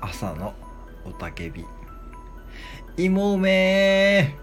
朝のおたけび。芋うめ